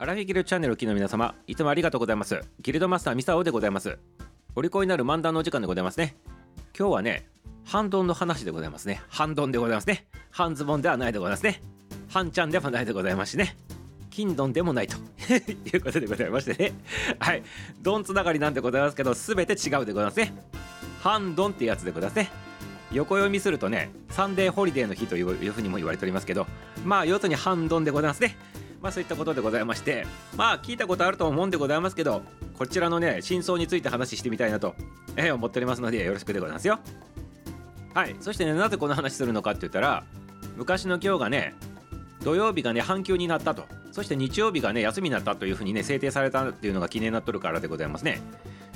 アラフィギルチャンネルをお聴きの皆様いつもありがとうございます。ギルドマスターミサオでございます。お利口になる漫談のお時間でございますね。今日はね半ドンの話でございますね。半ドンでございますね。半ズボンではないでございますね。半ちゃんでもないでございますしね。金ドンでもないと。いうことでございましてね。はい。ドンつながりなんでございますけど全て違うでございますね。半ドンってやつでございますね。横読みするとねサンデーホリデーの日というふうにも言われておりますけどまあ要するに半ドンでございますね。まあそういったことでございましてまあ聞いたことあると思うんでございますけどこちらのね真相について話してみたいなと、えー、思っておりますのでよろしくでございますよ。はいそしてねなぜこの話するのかって言ったら昔の今日がね土曜日がね半休になったと。そして日曜日がね休みになったというふうにね制定されたっていうのが記念になっとるからでございますね。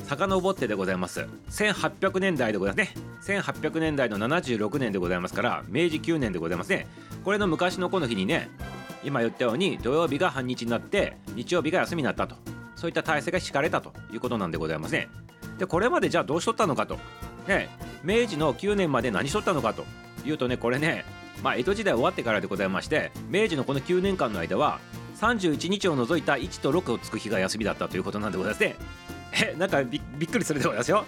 遡ってでございます。1800年代でございますね。1800年代の76年でございますから明治9年でございますね。これの昔のこの日にね今言ったように土曜日が半日になって日曜日が休みになったと。そういった体制が敷かれたということなんでございますね。でこれまでじゃあどうしとったのかと。ね明治の9年まで何しとったのかと。いうとねこれねまあ江戸時代終わってからでございまして明治のこの9年間の間は31日を除いた1と6をつく日が休みだったということなんでございますね。えなんかびっくりするでございますよ。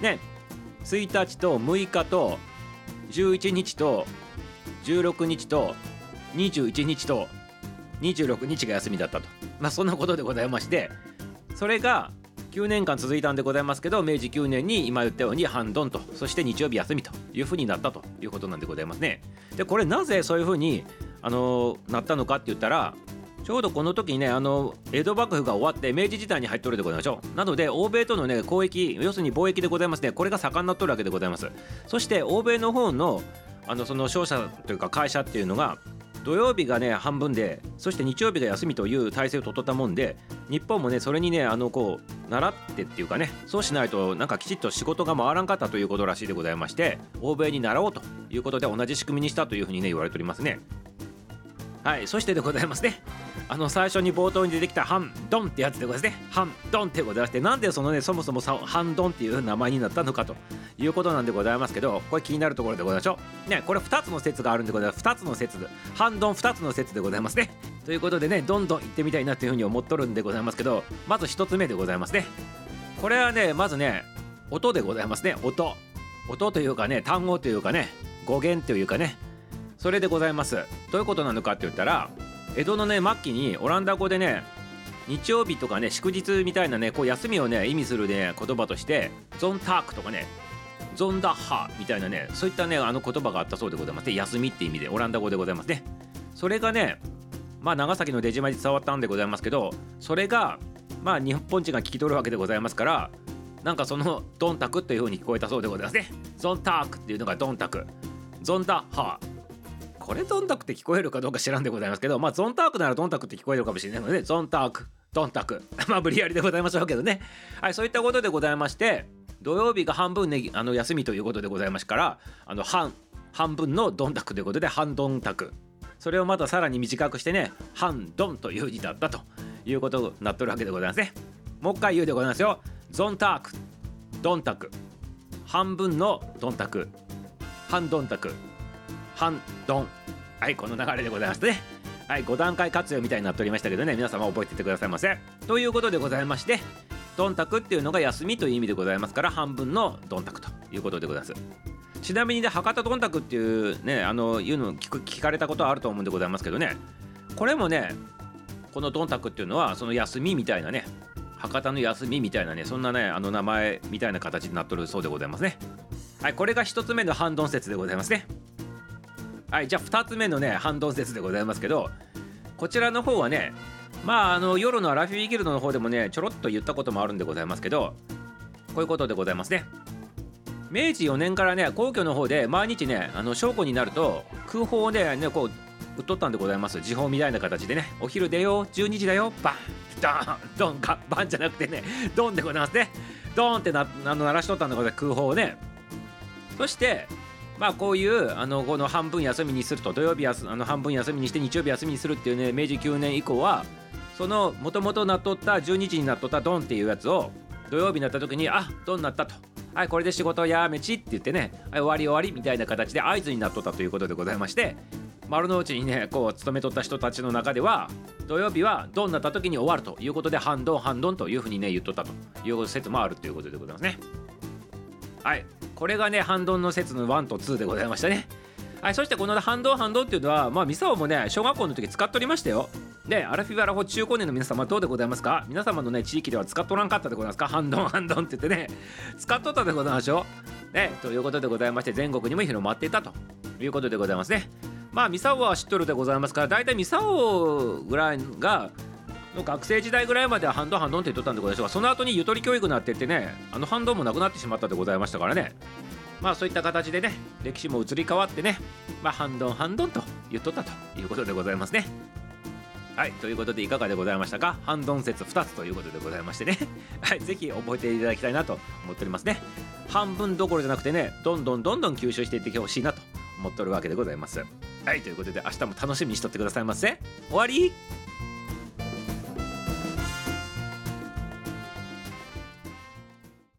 ね1日と6日と11日と16日と21日と26日が休みだったと。まあそんなことでございましてそれが9年間続いたんでございますけど明治9年に今言ったように半ドンとそして日曜日休みというふうになったということなんでございますね。でこれなぜそういうふうにあのなったのかって言ったらちょうどこの時にねあの江戸幕府が終わって明治時代に入っとるでございましょう。なので欧米とのね交易要するに貿易でございますね。これが盛んなっとるわけでございます。そして欧米の方のあのその商社というか会社っていうのが土曜日がね半分でそして日曜日が休みという体制を取ったもんで日本もねそれにねあのこう習ってっていうかねそうしないとなんかきちっと仕事が回らんかったということらしいでございまして欧米に習おうということで同じ仕組みにしたというふうにね言われておりますね。はいそしてでございますね。あの最初に冒頭に出てきたハンドンってやつでございますね。ハンドンってございましてなんでそのねそもそもハンドンっていう名前になったのかということなんでございますけどこれ気になるところでございましょう。ねこれ2つの説があるんでございます。2つの説。ハンドン2つの説でございますね。ということでねどんどん行ってみたいなというふうに思っとるんでございますけどまず1つ目でございますね。これはねまずね音でございますね。音。音というかね単語というかね語源というかね。それでございます。どういうことなのかって言ったら江戸のね末期にオランダ語でね日曜日とかね祝日みたいなねこう休みをね意味するね言葉としてゾンタークとかねゾンダッハみたいなねそういったねあの言葉があったそうでございます。ね休みって意味でオランダ語でございます。ねそれがねまあ長崎の出島に伝わったんでございますけどそれがまあ日本人が聞き取るわけでございますからなんかそのドンタクという風に聞こえたそうでございます。ねゾンタークっていうのがドンタク。ゾンダッハ。これドンタクって聞こえるかどうか知らんでございますけどまあゾンタークならドンタクって聞こえるかもしれないのでゾンタークドンタクまあ無理やりでございましょうけどね。はいそういったことでございまして土曜日が半分ねあの休みということでございますからあの半半分のドンタクということで半ドンタクそれをまたさらに短くしてね半ドンという字だったということになっとるわけでございますね。もう一回言うでございますよ。ゾンタークドンタク半分のドンタク半ドンタク半ドン。はいこの流れでございますね。はい5段階活用みたいになっておりましたけどね皆様覚えててくださいませということでございましてドンタクっていうのが休みという意味でございますから半分のドンタクということでございます。ちなみにね博多ドンタクっていうねあのいうの聞く聞かれたことはあると思うんでございますけどね。これもねこのドンタクっていうのはその休みみたいなね博多の休みみたいなねそんなねあの名前みたいな形になっとるそうでございますね。はいこれが1つ目の反ドン説でございますね。はいじゃあ2つ目のね反動説でございますけどこちらの方はねまああの夜のアラフィーギルドの方でもねちょろっと言ったこともあるんでございますけどこういうことでございますね。明治4年からね皇居の方で毎日ねあの正午になると空砲をねねこう売っとったんでございます。時報みたいな形でねお昼出よう12時だよバンドンドンかバンじゃなくてねドンでございますね。ドンってなあの鳴らしとったんでございます空砲をね。そしてまあこういうあのこの半分休みにすると土曜日あの半分休みにして日曜日休みにするっていうね明治9年以降はそのもともとなっとった12時になっとったドンっていうやつを土曜日になった時にあドンなったと。はいこれで仕事やめちって言ってねはい終わり終わりみたいな形で合図になっとったということでございまして丸の内にねこう勤めとった人たちの中では土曜日はどんなった時に終わるということで半ドン半ドンというふうにね言っとったという説もあるということでございますね。はい。これがね半ドンの説の1と2でございましたね。はい、そしてこの半ドン半ドンっていうのはまあミサオもね小学校の時使っておりましたよ。でアラフィフアラフォー中高年の皆様どうでございますか？皆様のね地域では使っとらんかったでございますか？半ドン半ドンって言ってね使っとったでございましょう。ねということでございまして全国にも広まっていたと。いうことでございますね。まあミサオは知っとるでございますから大体ミサオぐらいが学生時代ぐらいまではハンドハンドンって言っとったんでございますがその後にゆとり教育になってってねあのハンドンもなくなってしまったでございましたからね。まあそういった形でね歴史も移り変わってねまあハンドンハンドンと言っとったということでございますね。はいということでいかがでございましたか？ハンドン説2つということでございましてね。はいぜひ覚えていただきたいなと思っておりますね。半分どころじゃなくてねどんどんどんどん吸収していってほしいなと思っておるわけでございます。はいということで明日も楽しみにしとってくださいませ。終わり。